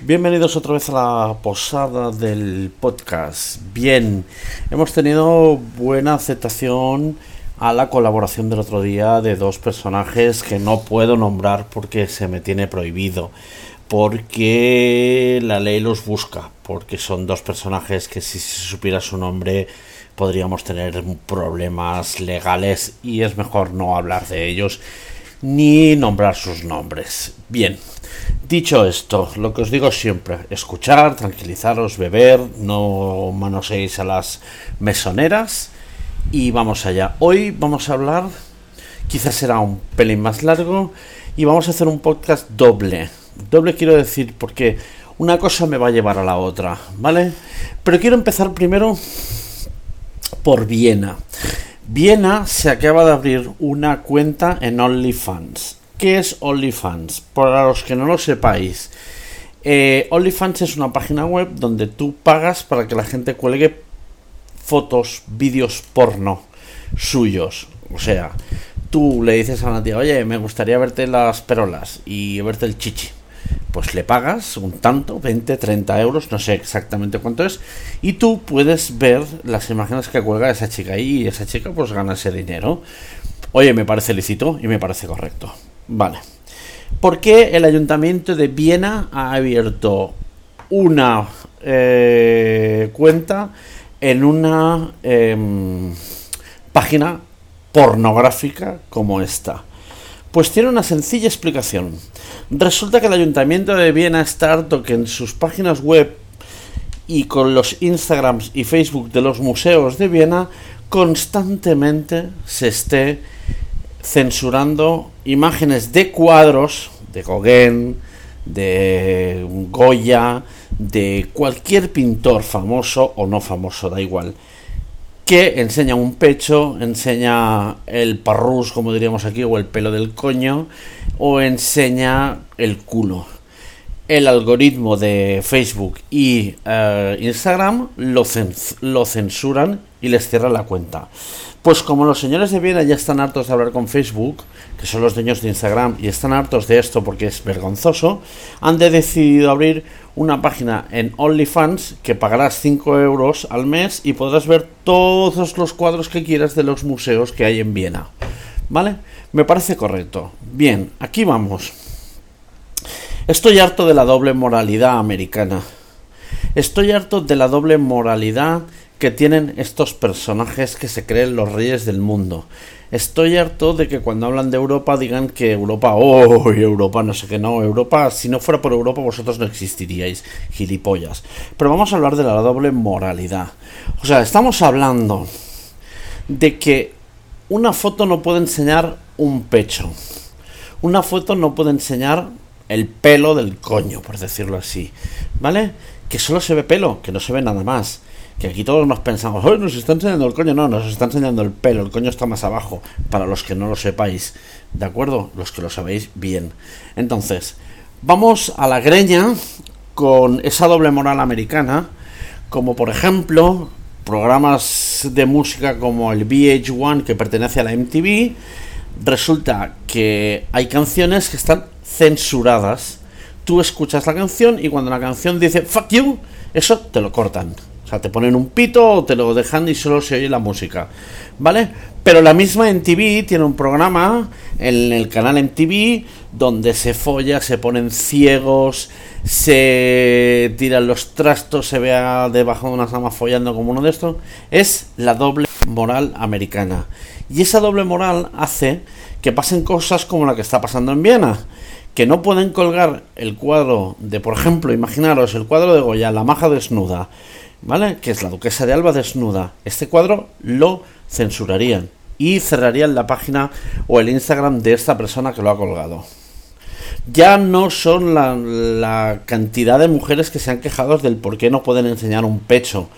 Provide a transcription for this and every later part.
Bienvenidos otra vez a la posada del podcast. Bien, hemos tenido buena aceptación a la colaboración del otro día de dos personajes que no puedo nombrar porque se me tiene prohibido, porque la ley los busca, porque son dos personajes que si se supiera su nombre podríamos tener problemas legales y es mejor no hablar de ellos ni nombrar sus nombres. Bien, dicho esto, lo que os digo siempre, escuchar, tranquilizaros, beber, no manoseéis a las mesoneras y vamos allá. Hoy vamos a hablar, quizás será un pelín más largo y vamos a hacer un podcast doble. Doble quiero decir porque una cosa me va a llevar a la otra, ¿vale? Pero quiero empezar primero por Viena. Viena se acaba de abrir una cuenta en OnlyFans. ¿Qué es OnlyFans? Para los que no lo sepáis, eh, OnlyFans es una página web donde tú pagas para que la gente cuelgue fotos, vídeos porno suyos. O sea, tú le dices a una tía, oye, me gustaría verte las perolas y verte el chichi pues le pagas un tanto, 20, 30 euros, no sé exactamente cuánto es, y tú puedes ver las imágenes que cuelga esa chica y esa chica pues gana ese dinero. Oye, me parece lícito y me parece correcto. Vale. ¿Por qué el ayuntamiento de Viena ha abierto una eh, cuenta en una em, página pornográfica como esta? Pues tiene una sencilla explicación. Resulta que el Ayuntamiento de Viena está harto que en sus páginas web y con los Instagrams y Facebook de los museos de Viena constantemente se esté censurando imágenes de cuadros de Gauguin, de Goya, de cualquier pintor famoso o no famoso, da igual que enseña un pecho, enseña el parrús, como diríamos aquí, o el pelo del coño, o enseña el culo. El algoritmo de Facebook y eh, Instagram lo, lo censuran y les cierra la cuenta. Pues como los señores de Viena ya están hartos de hablar con Facebook, que son los dueños de Instagram, y están hartos de esto porque es vergonzoso, han decidido abrir una página en OnlyFans que pagarás 5 euros al mes y podrás ver todos los cuadros que quieras de los museos que hay en Viena. ¿Vale? Me parece correcto. Bien, aquí vamos. Estoy harto de la doble moralidad americana. Estoy harto de la doble moralidad que tienen estos personajes que se creen los reyes del mundo. Estoy harto de que cuando hablan de Europa digan que Europa, oh, Europa, no sé qué, no, Europa, si no fuera por Europa vosotros no existiríais, gilipollas. Pero vamos a hablar de la doble moralidad. O sea, estamos hablando de que una foto no puede enseñar un pecho. Una foto no puede enseñar el pelo del coño, por decirlo así. ¿Vale? Que solo se ve pelo, que no se ve nada más que aquí todos nos pensamos, hoy nos está enseñando el coño, no, nos está enseñando el pelo, el coño está más abajo, para los que no lo sepáis, ¿de acuerdo? Los que lo sabéis bien. Entonces, vamos a la greña con esa doble moral americana, como por ejemplo programas de música como el VH1 que pertenece a la MTV, resulta que hay canciones que están censuradas. Tú escuchas la canción y cuando la canción dice fuck you, eso te lo cortan. O sea, te ponen un pito te lo dejan y solo se oye la música. ¿Vale? Pero la misma MTV tiene un programa en el canal MTV donde se folla, se ponen ciegos, se tiran los trastos, se vea debajo de una cama follando como uno de estos. Es la doble moral americana. Y esa doble moral hace que pasen cosas como la que está pasando en Viena que no pueden colgar el cuadro de, por ejemplo, imaginaros el cuadro de Goya, la maja desnuda, ¿vale? Que es la duquesa de Alba desnuda. Este cuadro lo censurarían y cerrarían la página o el Instagram de esta persona que lo ha colgado. Ya no son la, la cantidad de mujeres que se han quejado del por qué no pueden enseñar un pecho,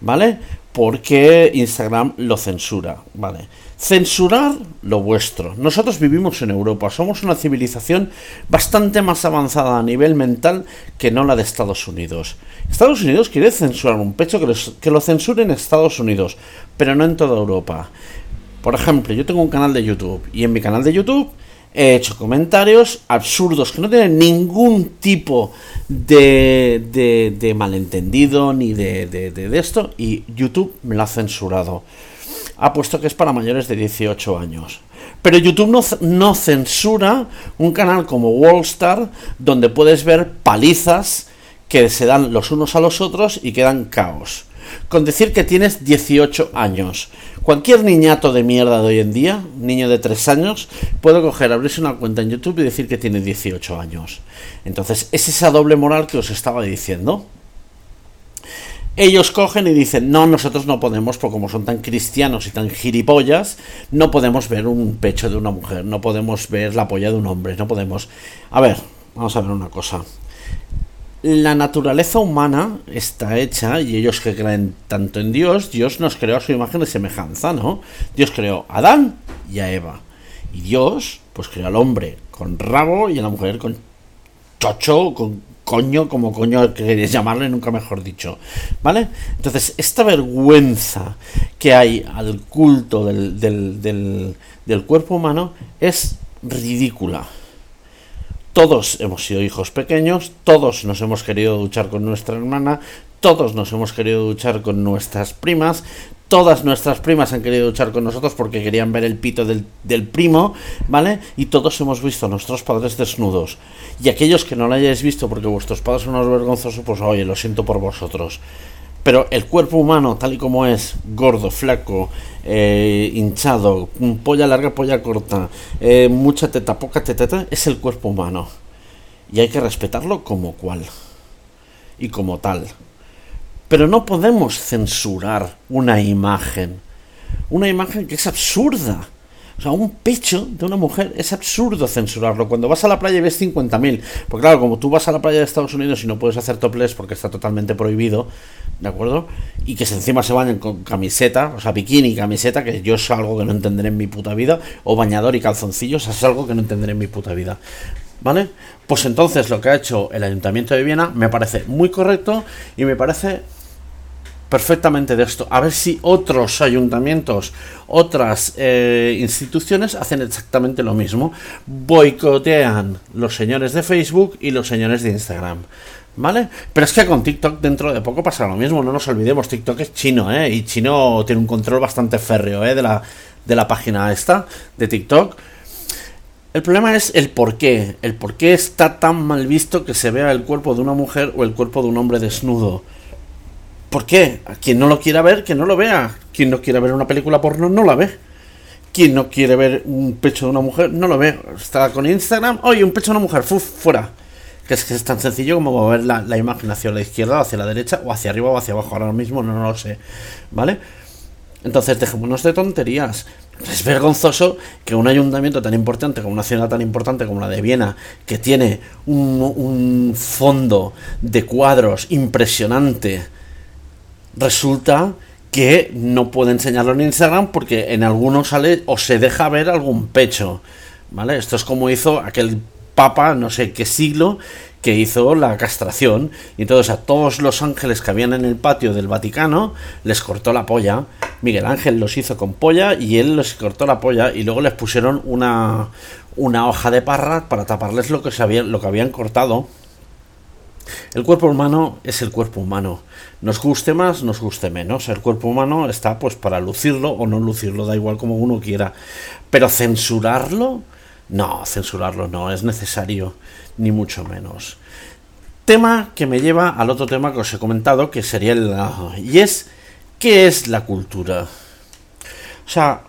¿vale? Porque Instagram lo censura, ¿vale? Censurar lo vuestro. Nosotros vivimos en Europa, somos una civilización bastante más avanzada a nivel mental que no la de Estados Unidos. Estados Unidos quiere censurar un pecho que, lo censuren en Estados Unidos, pero no en toda Europa. Por ejemplo, yo tengo un canal de YouTube y en mi canal de YouTube he hecho comentarios absurdos que no tienen ningún tipo de, de, de malentendido ni de, de, esto y YouTube me lo ha censurado. Ha puesto que es para mayores de 18 años. Pero YouTube no, no censura un canal como Wallstar donde puedes ver palizas que se dan los unos a los otros y quedan caos. Con decir que tienes 18 años. Cualquier niñato de mierda de hoy en día, niño de 3 años, puede coger, abrirse una cuenta en YouTube y decir que tiene 18 años. Entonces, es esa doble moral que os estaba diciendo. Ellos cogen y dicen, no, nosotros no podemos, porque como son tan cristianos y tan gilipollas, no podemos ver un pecho de una mujer, no podemos ver la polla de un hombre, no podemos... A ver, vamos a ver una cosa la naturaleza humana está hecha, y ellos que creen tanto en Dios, Dios nos creó a su imagen y semejanza, ¿no? Dios creó a Adán y a Eva. Y Dios, pues creó al hombre con rabo y a la mujer con chocho, con coño, como coño queréis llamarle, nunca mejor dicho. ¿Vale? Entonces, esta vergüenza que hay al culto del, del, del, del cuerpo humano es ridícula. Todos hemos sido hijos pequeños, todos nos hemos querido duchar con nuestra hermana, todos nos hemos querido duchar con nuestras primas, todas nuestras primas han querido duchar con nosotros porque querían ver el pito del, del, primo, ¿vale? Y todos hemos visto a nuestros padres desnudos. Y aquellos que no lo hayáis visto porque vuestros padres son unos vergonzosos, pues oye, lo siento por vosotros. Pero el cuerpo humano, tal y como es, gordo, flaco, eh, hinchado, polla larga, polla corta, eh, mucha teta, poca teta, es el cuerpo humano. Y hay que respetarlo como cual. Y como tal. Pero no podemos censurar una imagen. Una imagen que es absurda. O sea, un pecho de una mujer es absurdo censurarlo. Cuando vas a la playa y ves 50.000, porque claro, como tú vas a la playa de Estados Unidos y no puedes hacer topless porque está totalmente prohibido, ¿de acuerdo? Y que encima se bañen con camiseta, o sea, bikini y camiseta, que yo es algo que no entenderé en mi puta vida, o bañador y calzoncillos, es algo que no entenderé en mi puta vida. ¿Vale? Pues entonces lo que ha hecho el Ayuntamiento de Viena me parece muy correcto y me parece perfectamente de esto. A ver si otros ayuntamientos, otras eh, instituciones hacen exactamente lo mismo. Boicotean los señores de Facebook y los señores de Instagram. ¿Vale? Pero es que con TikTok dentro de poco pasa lo mismo, no nos olvidemos, TikTok es chino, ¿eh? Y chino tiene un control bastante férreo, ¿eh? De la, de la página esta, de TikTok. El problema es el por qué. El por qué está tan mal visto que se vea el cuerpo de una mujer o el cuerpo de un hombre desnudo. ¿Por qué? A quien no lo quiera ver, que no lo vea. Quien no quiera ver una película porno, no la ve. Quien no quiere ver un pecho de una mujer, no lo ve. Está con Instagram, oye, un pecho de una mujer, ¡fuf! fuera. Que es que es tan sencillo como mover la, imagen hacia la izquierda, o hacia la derecha, o hacia arriba o hacia abajo. Ahora mismo no, lo sé. ¿Vale? Entonces dejémonos de tonterías. Es vergonzoso que un ayuntamiento tan importante como una ciudad tan importante como la de Viena, que tiene un fondo de cuadros impresionante, resulta que no puede enseñarlo en Instagram porque en algunos sale o se deja ver algún pecho. ¿Vale? Esto es como hizo aquel papa, no sé qué siglo, que hizo la castración. Y entonces a todos los ángeles que habían en el patio del Vaticano les cortó la polla. Miguel Ángel los hizo con polla y él les cortó la polla y luego les pusieron una, una hoja de parra para taparles lo que, se lo que habían cortado. El cuerpo humano es el cuerpo humano. Nos guste más, nos guste menos. El cuerpo humano está pues para lucirlo o no lucirlo, da igual como uno quiera. Pero censurarlo, no, censurarlo no es necesario, ni mucho menos. Tema que me lleva al otro tema que os he comentado, que sería el... Y es, ¿qué es la cultura? O sea,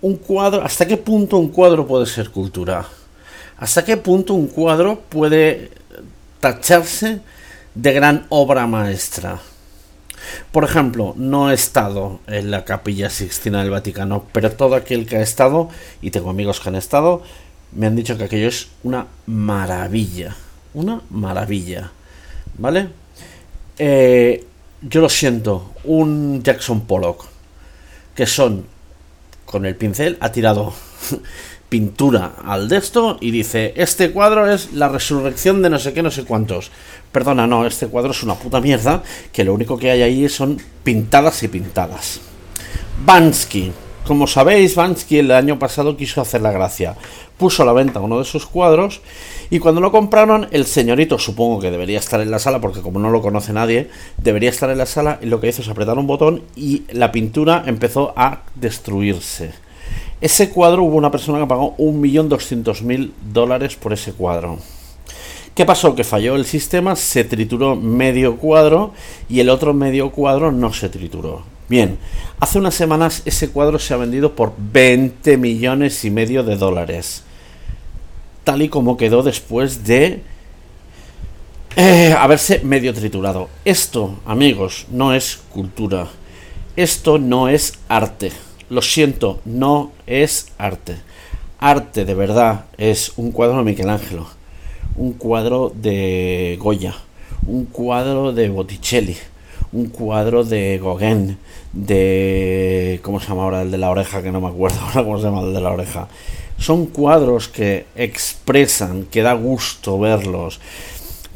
un cuadro, ¿hasta qué punto un cuadro puede ser cultura? ¿Hasta qué punto un cuadro puede tacharse de gran obra maestra. Por ejemplo, no he estado en la capilla Sixtina del Vaticano, pero todo aquel que ha estado, y tengo amigos que han estado, me han dicho que aquello es una maravilla. Una maravilla. ¿Vale? Eh, yo lo siento, un Jackson Pollock, que son, con el pincel, ha tirado pintura al de esto y dice, este cuadro es la resurrección de no sé qué, no sé cuántos. Perdona, no, este cuadro es una puta mierda, que lo único que hay ahí son pintadas y pintadas. Bansky, Como sabéis, Bansky el año pasado quiso hacer la gracia. Puso a la venta uno de sus cuadros y cuando lo compraron, el señorito, supongo que debería estar en la sala, porque como no lo conoce nadie, debería estar en la sala y lo que hizo es apretar un botón y la pintura empezó a destruirse. Ese cuadro hubo una persona que pagó 1.200.000 dólares por ese cuadro. ¿Qué pasó? Que falló el sistema, se trituró medio cuadro y el otro medio cuadro no se trituró. Bien, hace unas semanas ese cuadro se ha vendido por 20 millones y medio de dólares. Tal y como quedó después de eh, haberse medio triturado. Esto, amigos, no es cultura. Esto no es arte. Lo siento, no es arte. Arte de verdad es un cuadro de Michelangelo un cuadro de Goya, un cuadro de Botticelli, un cuadro de Gauguin, de... ¿Cómo se llama ahora el de la oreja? Que no me acuerdo ahora cómo se llama el de la oreja. Son cuadros que expresan, que da gusto verlos.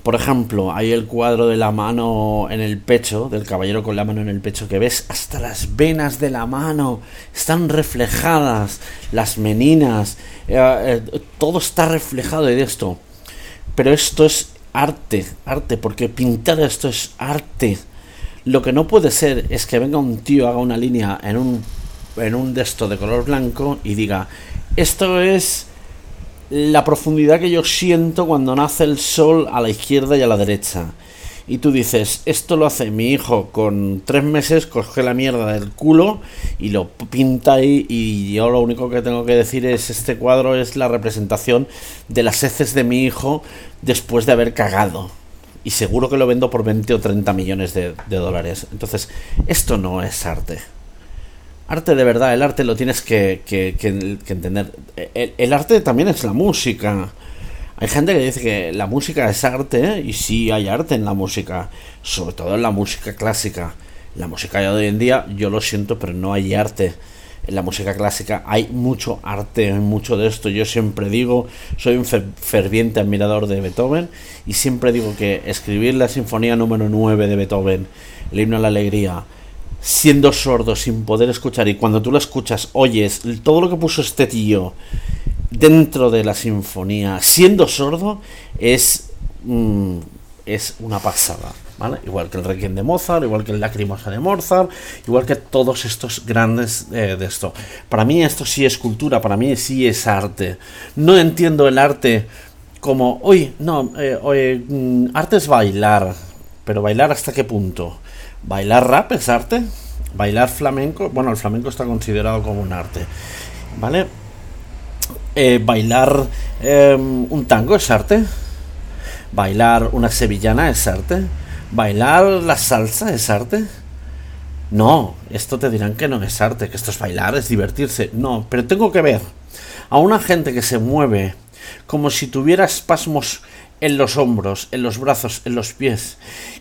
Por ejemplo, hay el cuadro de la mano en el pecho, del caballero con la mano en el pecho, que ves hasta las venas de la mano, están reflejadas, las meninas, eh, eh, todo está reflejado de esto. Pero esto es arte, arte, porque pintar esto es arte. Lo que no puede ser es que venga un tío, haga una línea en un, en un desto de color blanco y diga, esto es la profundidad que yo siento cuando nace el sol a la izquierda y a la derecha y tú dices, esto lo hace mi hijo con tres meses, coge la mierda del culo y lo pinta ahí y yo lo único que tengo que decir es, este cuadro es la representación de las heces de mi hijo después de haber cagado. Y seguro que lo vendo por 20 o 30 millones de, dólares. Entonces, esto no es arte. Arte de verdad, el arte lo tienes que, que, entender. el arte también es la música hay gente que dice que la música es arte, y sí hay arte en la música, sobre todo en la música clásica. la música de hoy en día, yo lo siento, pero no hay arte. En la música clásica hay mucho arte, hay mucho de esto. Yo siempre digo, soy un ferviente admirador de Beethoven y siempre digo que escribir la sinfonía número 9 de Beethoven, el himno a la alegría, siendo sordo, sin poder escuchar, y cuando tú lo escuchas, oyes todo lo que puso este tío dentro de la sinfonía, siendo sordo, es, mm, es una pasada. ¿vale? Igual que el Requiem de Mozart, igual que el Lacrimosa de Mozart, igual que todos estos grandes eh, de esto. Para mí esto sí es cultura, para mí sí es arte. No entiendo el arte como, uy, no, eh, mm, arte es bailar, pero bailar hasta qué punto? ¿Bailar rap es arte? ¿Bailar flamenco? Bueno, el flamenco está considerado como un arte, ¿vale? Eh, bailar em, un tango es arte. Bailar una sevillana es arte. Bailar la salsa es arte. No, esto te dirán que no es arte, que esto es bailar, es divertirse. No, pero tengo que ver a una gente que se mueve como si tuviera espasmos en los hombros, en los brazos, en los pies,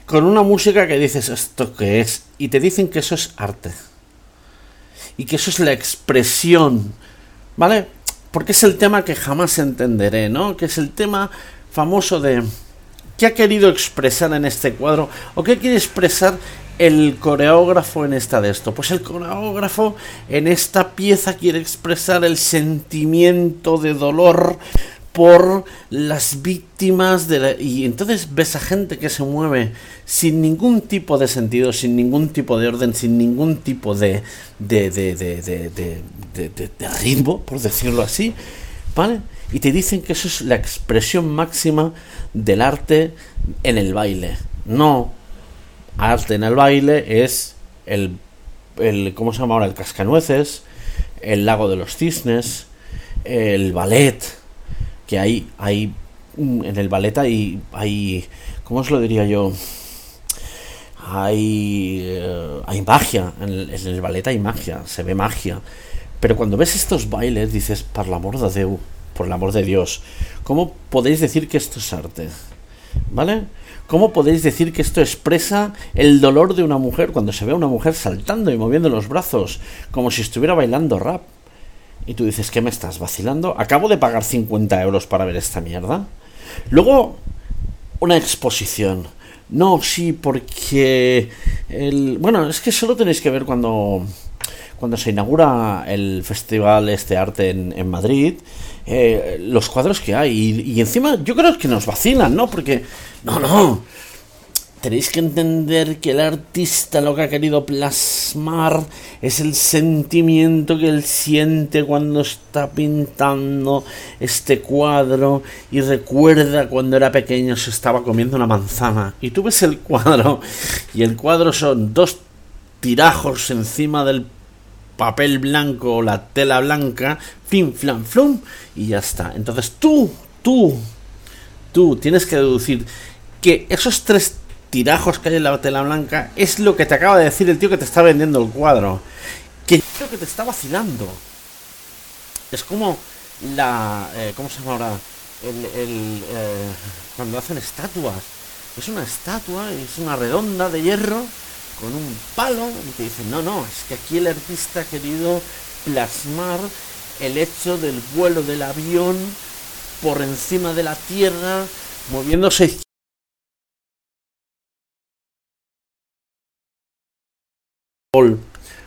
con una música que dices esto que es, y te dicen que eso es arte. Y que eso es la expresión, ¿vale? porque es el tema que jamás entenderé, ¿no? Que es el tema famoso de qué ha querido expresar en este cuadro o qué quiere expresar el coreógrafo en esta de esto. Pues el coreógrafo en esta pieza quiere expresar el sentimiento de dolor por las víctimas de la... y entonces ves a gente que se mueve sin ningún tipo de sentido, sin ningún tipo de orden, sin ningún tipo de de, de, de, ritmo, por decirlo así, ¿vale? Y te dicen que eso es la expresión máxima del arte en el baile. No, arte en el baile es el, el ¿cómo se llama ahora? El cascanueces, el lago de los cisnes, el ballet, que hay, hay en el ballet hay, hay, ¿cómo os lo diría yo? Hay, eh, hay magia, en el, ballet hay magia, se ve magia. Pero cuando ves estos bailes dices, por el amor de Dios, por el amor de Dios, ¿cómo podéis decir que esto es arte? ¿Vale? ¿Cómo podéis decir que esto expresa el dolor de una mujer cuando se ve a una mujer saltando y moviendo los brazos como si estuviera bailando rap? Y tú dices, ¿qué me estás vacilando? Acabo de pagar 50 euros para ver esta mierda. Luego, una exposición. No, sí, porque... El... Bueno, es que solo tenéis que ver cuando... cuando se inaugura el festival este arte en, en Madrid, eh, los cuadros que hay. Y, y, encima yo creo que nos vacilan, ¿no? Porque, no, no. Tenéis que entender que el artista lo que ha querido plasmar es el sentimiento que él siente cuando está pintando este cuadro y recuerda cuando era pequeño se estaba comiendo una manzana. Y tú ves el cuadro y el cuadro son dos tirajos encima del papel blanco la tela blanca, fin, flan, flum, y ya está. Entonces tú, tú, tú tienes que deducir que esos tres tirajos que hay en la tela blanca es lo que te acaba de decir el tío que te está vendiendo el cuadro. Que creo que te está vacilando. Es como la... Eh, ¿Cómo se llama ahora? El, el eh, cuando hacen estatuas. Es una estatua, es una redonda de hierro con un palo y te dicen, no, no, es que aquí el artista ha querido plasmar el hecho del vuelo del avión por encima de la tierra, moviéndose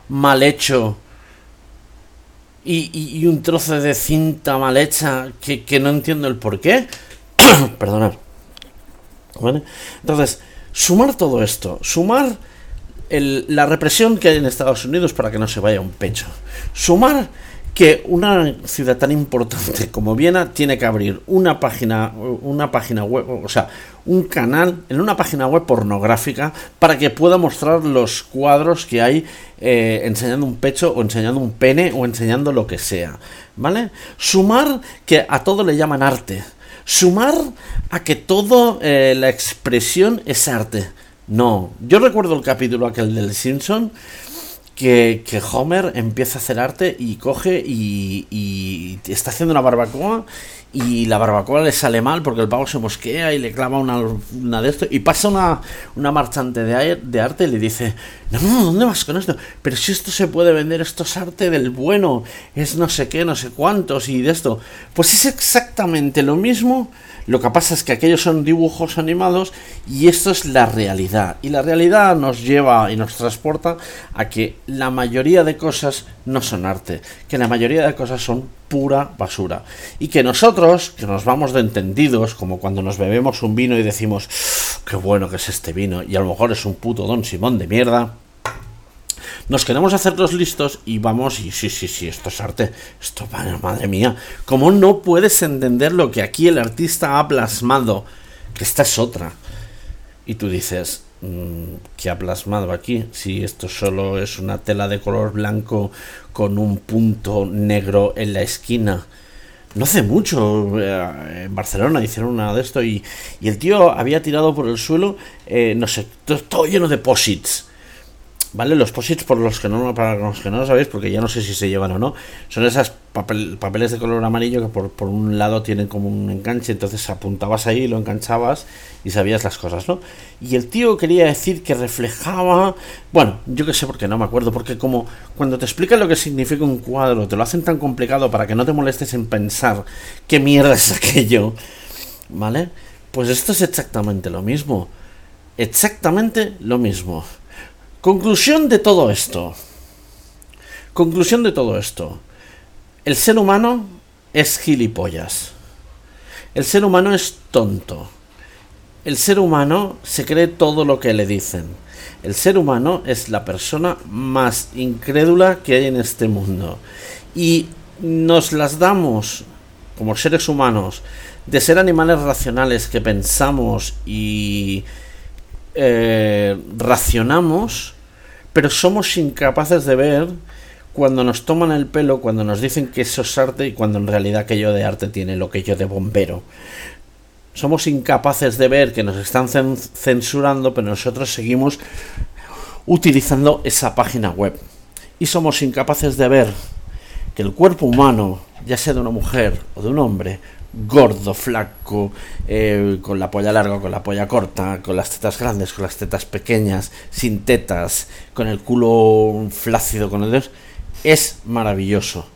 mal hecho y, un trozo de cinta mal hecha que, que no entiendo el por qué. Perdonad. ¿Vale? Entonces, sumar todo esto, sumar la represión que hay en Estados Unidos para que no se vaya un pecho. Sumar que una ciudad tan importante como Viena tiene que abrir una página, una página web, o sea, un canal en una página web pornográfica para que pueda mostrar los cuadros que hay eh, enseñando un pecho o enseñando un pene o enseñando lo que sea, ¿vale? Sumar que a todo le llaman arte. Sumar a que todo eh, la expresión es arte. No, yo recuerdo el capítulo aquel del Simpson que, que Homer empieza a hacer arte y coge y, y, está haciendo una barbacoa y la barbacoa le sale mal porque el pavo se mosquea y le clava una, una de esto y pasa una, una marchante de, de, arte y le dice, no, no, ¿dónde vas con esto? Pero si esto se puede vender, esto es arte del bueno, es no sé qué, no sé cuántos y de esto. Pues es exactamente lo mismo lo que pasa es que aquellos son dibujos animados y esto es la realidad. Y la realidad nos lleva y nos transporta a que la mayoría de cosas no son arte, que la mayoría de cosas son pura basura. Y que nosotros, que nos vamos de entendidos, como cuando nos bebemos un vino y decimos, qué bueno que es este vino, y a lo mejor es un puto don Simón de mierda, nos queremos hacer los listos y vamos y sí, sí, sí, esto es arte, esto, madre mía, ¿cómo no puedes entender lo que aquí el artista ha plasmado? Que esta es otra. Y tú dices, mmm, ¿qué ha plasmado aquí? Si esto solo es una tela de color blanco con un punto negro en la esquina. No hace mucho, eh, en Barcelona hicieron una de esto y, y el tío había tirado por el suelo, eh, no sé, todo lleno de posits ¿Vale? Los posits, por los que no, para los que no lo sabéis, porque ya no sé si se llevan o no, son esas papel, papeles de color amarillo que por, por, un lado tienen como un enganche, entonces apuntabas ahí, lo enganchabas y sabías las cosas, ¿no? Y el tío quería decir que reflejaba, bueno, yo que sé porque no me acuerdo, porque como cuando te explican lo que significa un cuadro, te lo hacen tan complicado para que no te molestes en pensar qué mierda es aquello, ¿vale? Pues esto es exactamente lo mismo, exactamente lo mismo. Conclusión de todo esto. Conclusión de todo esto. El ser humano es gilipollas. El ser humano es tonto. El ser humano se cree todo lo que le dicen. El ser humano es la persona más incrédula que hay en este mundo. Y nos las damos como seres humanos de ser animales racionales que pensamos y eh, racionamos, pero somos incapaces de ver cuando nos toman el pelo, cuando nos dicen que eso es arte y cuando en realidad aquello de arte tiene lo que yo de bombero. Somos incapaces de ver que nos están censurando, pero nosotros seguimos utilizando esa página web. Y somos incapaces de ver que el cuerpo humano, ya sea de una mujer o de un hombre, gordo, flaco, eh, con la polla larga, con la polla corta, con las tetas grandes, con las tetas pequeñas, sin tetas, con el culo flácido, con el dedo, es maravilloso.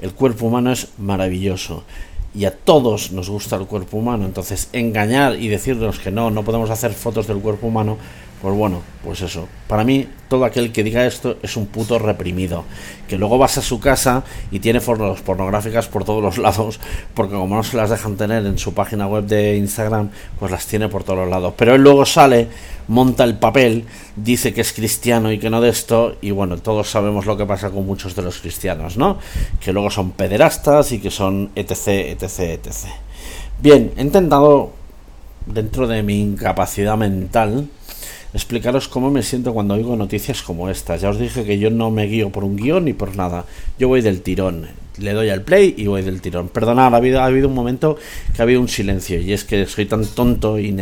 El cuerpo humano es maravilloso. y a todos nos gusta el cuerpo humano. Entonces, engañar y decirnos que no, no podemos hacer fotos del cuerpo humano, pues bueno, pues eso. Para mí, todo aquel que diga esto es un puto reprimido. Que luego vas a su casa y tiene fotos pornográficas por todos los lados, porque como no se las dejan tener en su página web de Instagram, pues las tiene por todos los lados. Pero él luego sale, monta el papel, dice que es cristiano y que no de esto, y bueno, todos sabemos lo que pasa con muchos de los cristianos, ¿no? Que luego son pederastas y que son etc, etc, etc. Bien, he intentado, dentro de mi incapacidad mental, explicaros cómo me siento cuando oigo noticias como estas. Ya os dije que yo no me guío por un guion ni por nada. Yo voy del tirón. Le doy al play y voy del tirón. Perdonad, ha habido, ha habido un momento que ha habido un silencio y es que soy tan tonto y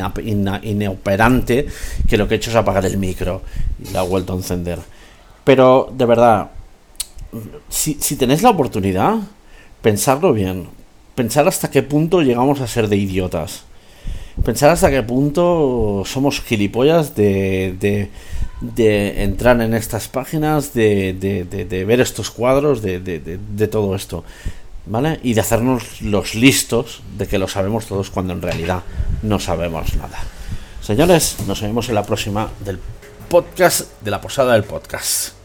inoperante que lo que he hecho es apagar el micro y la he vuelto a encender. Pero, de verdad, si, si tenéis la oportunidad, pensarlo bien. Pensar hasta qué punto llegamos a ser de idiotas pensar hasta qué punto somos gilipollas de, de, entrar en estas páginas, de, de ver estos cuadros, de, todo esto. ¿Vale? Y de hacernos los listos de que lo sabemos todos cuando en realidad no sabemos nada. Señores, nos vemos en la próxima del podcast de la posada del podcast.